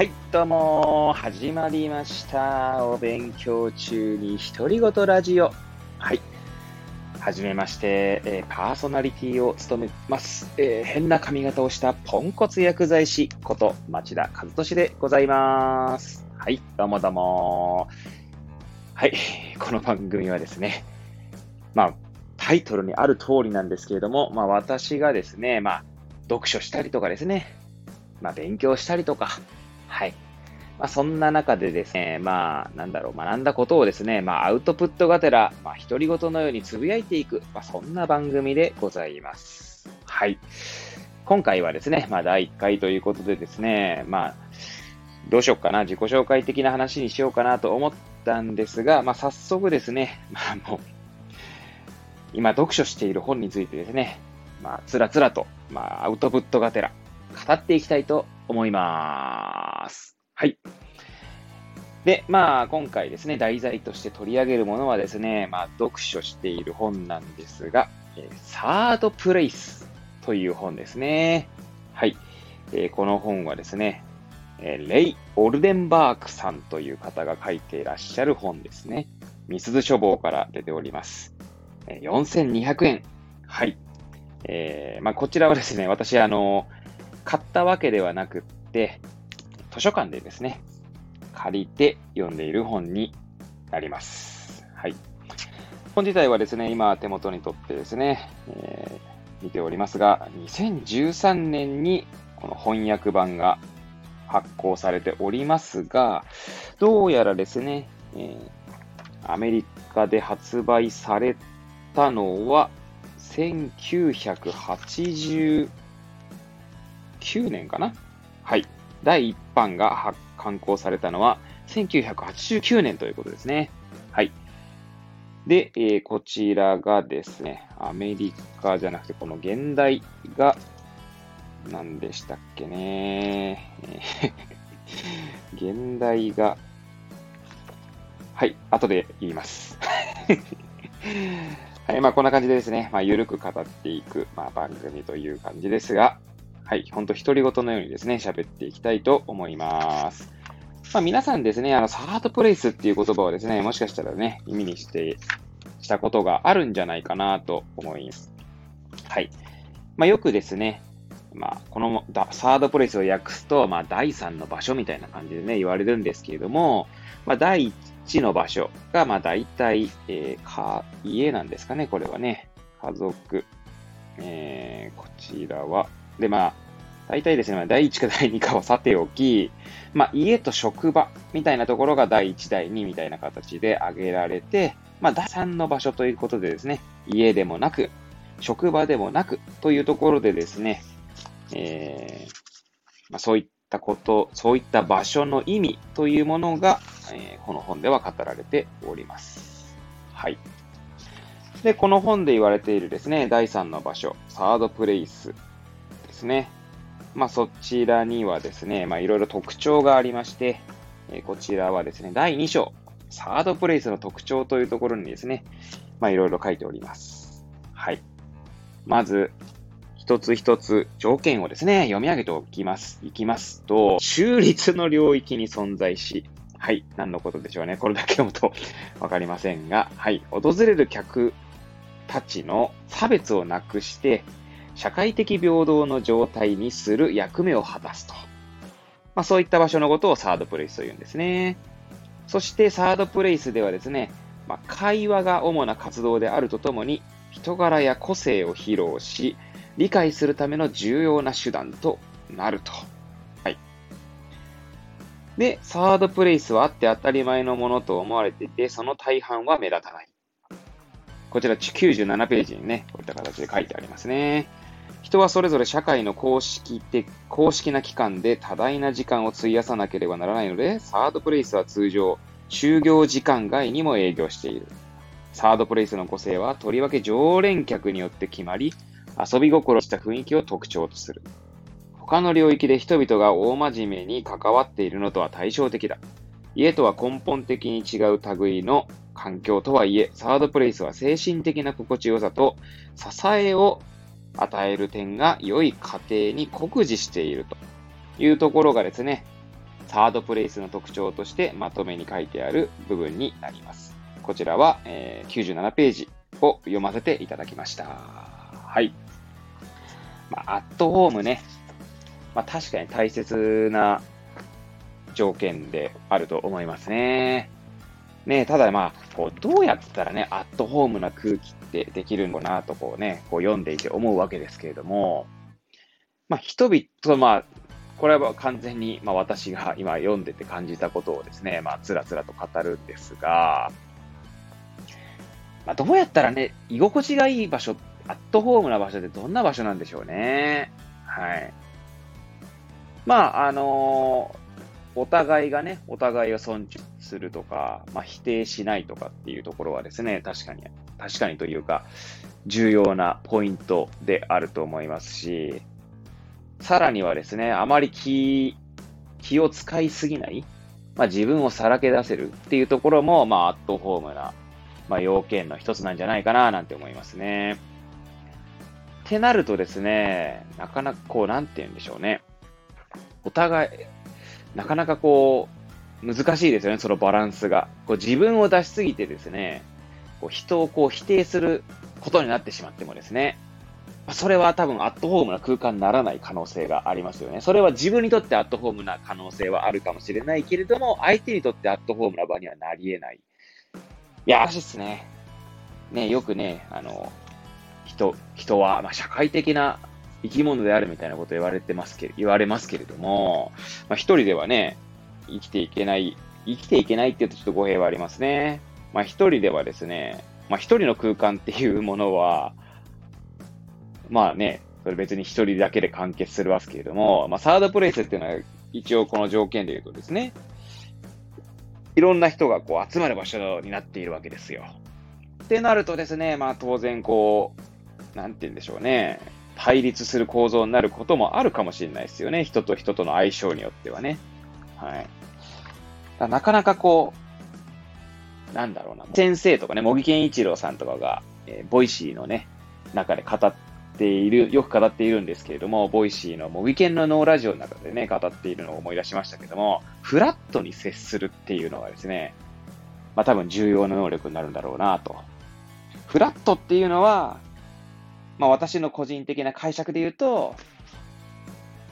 はい、どうも、始まりました。お勉強中に独り言ラジオ。はい。はじめまして、えーパーソナリティを務めます。えー変な髪型をしたポンコツ薬剤師こと町田和俊でございます。はい、どうもどうも。はい、この番組はですね、まあ、タイトルにある通りなんですけれども、まあ私がですね、まあ、読書したりとかですね、まあ勉強したりとか、はい。まあ、そんな中でですね、まあ、なんだろう、学んだことをですね、まあ、アウトプットがてら、まあ、独り言のようにつぶやいていく、まあ、そんな番組でございます。はい。今回はですね、まあ、第1回ということでですね、まあ、どうしようかな、自己紹介的な話にしようかなと思ったんですが、まあ、早速ですね、まあ、もう、今読書している本についてですね、まあ、つらつらと、まあ、アウトプットがてら、語っていきたいと思います。はい。で、まあ、今回ですね、題材として取り上げるものはですね、まあ、読書している本なんですが、えサードプレイスという本ですね。はい。えーこの本はですね、えーレイ・オルデンバークさんという方が書いていらっしゃる本ですね。ミスズ書房から出ております。えー4200円。はい。えーまあ、こちらはですね、私、あの、買ったわけではなくって、図書館でですね、借りて読んでいる本になります。はい。本自体はですね、今手元に取ってですね、えー見ておりますが、2013年にこの翻訳版が発行されておりますが、どうやらですね、えーアメリカで発売されたのは、1989年かな？はい。第1版が刊行されたのは1989年ということですね。はい。で、えーこちらがですね、アメリカじゃなくて、この現代が、何でしたっけね。現代が、はい、後で言います。はい、まあこんな感じでですね、まあゆるく語っていく、まあ、番組という感じですが、はい、ほんと独り言のようにですね、喋っていきたいと思います。まあ皆さんですね、あの、サードプレイスっていう言葉をですね、もしかしたらね、耳にして、したことがあるんじゃないかなと思います。はい。まあよくですね、まあこのサードプレイスを訳すと、まあ第三の場所みたいな感じでね、言われるんですけれども、まあ第一の場所が、まあ大体、えーか、家なんですかね、これはね。家族。えーこちらは、で、まあ、大体ですね、第1か第2かを さておき、まあ、家と職場みたいなところが第1、第2みたいな形で挙げられて、まあ、第3の場所ということでですね、家でもなく、職場でもなくというところでですね、えーまあ、そういったこと、そういった場所の意味というものが、えーこの本では語られております。はい。で、この本で言われているですね、第3の場所、サードプレイスですね。まあ、そちらにはですね、まあ、いろいろ特徴がありまして、えこちらはですね、第2章、サードプレイスの特徴というところにですね、まあ、いろいろ書いております。はい。まず、一つ一つ条件をですね、読み上げておきます。いきますと、中立の領域に存在し、はい、何のことでしょうね。これだけ読むと わかりませんが、はい、訪れる客たちの差別をなくして、社会的平等の状態にする役目を果たすと。まあ、そういった場所のことをサードプレイスと言うんですね。そしてサードプレイスではですね、まあ、会話が主な活動であるとともに、人柄や個性を披露し、理解するための重要な手段となると。はい。で、サードプレイスはあって当たり前のものと思われていて、その大半は目立たない。こちら97ページにね、こういった形で書いてありますね。人はそれぞれ社会の公式的公式な機関で多大な時間を費やさなければならないので、サードプレイスは通常、就業時間外にも営業している。サードプレイスの個性はとりわけ常連客によって決まり、遊び心した雰囲気を特徴とする。他の領域で人々が大真面目に関わっているのとは対照的だ。家とは根本的に違う類の環境とはいえ、サードプレイスは精神的な心地よさと支えを与える点が良い家庭に酷似しているというところがですね、サードプレイスの特徴としてまとめに書いてある部分になります。こちらは、え、97ページを読ませていただきました。はい。まあ、アットホームね。まあ、確かに大切な条件であると思いますね。ねただまあ、こう、どうやったらね、アットホームな空気ってできるのかなとこうね、こう読んでいて思うわけですけれども、まあ、人々、まあ、これは完全に、まあ、私が今読んでて感じたことをですね、まあ、つらつらと語るんですが、まあ、どうやったらね、居心地がいい場所、アットホームな場所ってどんな場所なんでしょうね。はい。まあ、あのー、お互いがね、お互いを尊重するとか、まあ、否定しないとかっていうところはですね、確かに、確かにというか、重要なポイントであると思いますし、さらにはですね、あまり気、気を使いすぎない、まあ、自分をさらけ出せるっていうところも、まあ、アットホームなまあ、要件の一つなんじゃないかななんて思いますね。ってなるとですね、なかなかこう、なんて言うんでしょうね。お互い、なかなかこう、難しいですよね、そのバランスが。こう自分を出しすぎてですね、こう人をこう否定することになってしまってもですね、それは多分アットホームな空間にならない可能性がありますよね。それは自分にとってアットホームな可能性はあるかもしれないけれども、相手にとってアットホームな場にはなり得ない。いや、しいっすね。ね、よくね、あの、人、人は、まあ、社会的な生き物であるみたいなこと言われてますけ言われますけれども、まあ、一人ではね、生きていけない、生きていけないって言うとちょっと語弊はありますね。まあ、一人ではですね、まあ、一人の空間っていうものは、まあね、それ別に一人だけで完結するわけれども、まあ、サードプレイスっていうのは一応この条件で言うとですね、いろんな人がこう集まる場所になっているわけですよ。ってなるとですね、まあ当然こう、なんて言うんでしょうね、対立する構造になることもあるかもしれないですよね。人と人との相性によってはね。はい。なかなかこう、なんだろうな。先生とかね、茂木健一郎さんとかが、えー、 Voicy のね、中で語っている、よく語っているんですけれども、 Voicy の茂木健の脳ラジオの中でね、語っているのを思い出しましたけども、フラットに接するっていうのがですね、まあ多分重要な能力になるんだろうなと。フラットっていうのは、まあ私の個人的な解釈で言うと、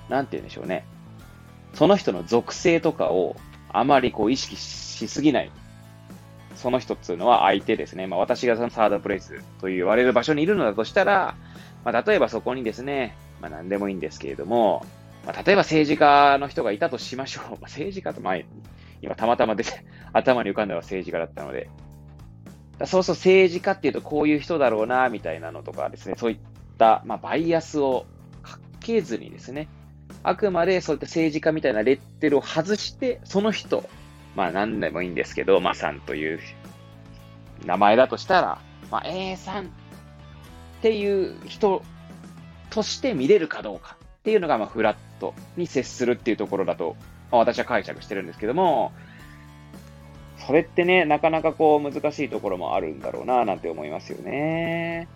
なんて言うんでしょうね。その人の属性とかをあまりこう意識しすぎない。その人っていうのは相手ですね。まあ私がそのサードプレイスと言われる場所にいるのだとしたら、まあ、例えばそこにですね、まあ、何でもいいんですけれども、まあ、例えば政治家の人がいたとしましょう。まあ、政治家と前、今たまたま出て、頭に浮かんだのは政治家だったので、そうそう政治家っていうとこういう人だろうな、みたいなのとかですね、そういった、まあ、バイアスをかけずにですね、あくまでそういった政治家みたいなレッテルを外して、その人、まあ何でもいいんですけど、まあさんという名前だとしたら、まあ A さんっていう人として見れるかどうかっていうのが、まあ、フラットに接するっていうところだと、まあ、私は解釈してるんですけども、それってね、なかなかこう難しいところもあるんだろうな、なんて思いますよね。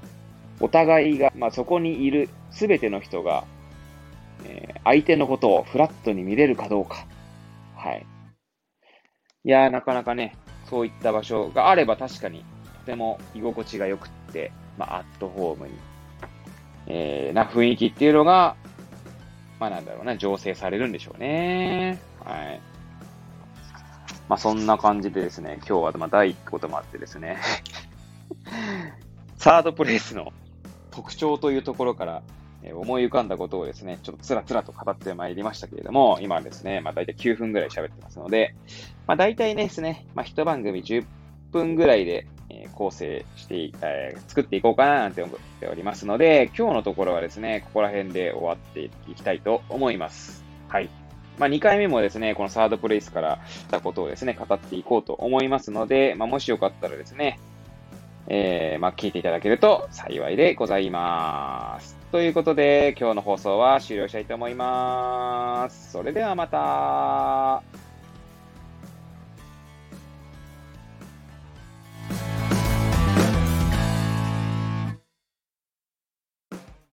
お互いが、まあ、そこにいるすべての人が、えー、相手のことをフラットに見れるかどうか。はい。いやー、なかなかね、そういった場所があれば確かにとても居心地が良くって、まあ、アットホームに、えー、な雰囲気っていうのが、まあなんだろうな、醸成されるんでしょうね。はい。まあそんな感じでですね、今日はまあ第1こともあってですね、サードプレイスの特徴というところから、え思い浮かんだことをですね、ちょっとつらつらと語ってまいりましたけれども、今はですね、まあ大体9分ぐらい喋ってますので、まあ大体ですね、まあ一番組10分ぐらいで、え構成して、えー、作っていこうかななんて思っておりますので、今日のところはですね、ここら辺で終わっていきたいと思います。はい。まあ、2回目もですね、このサードプレイスからしたことをですね、語っていこうと思いますので、まあ、もしよかったらですね、えー、まあ、聞いていただけると幸いでございます。ということで、今日の放送は終了したいと思います。それではまた。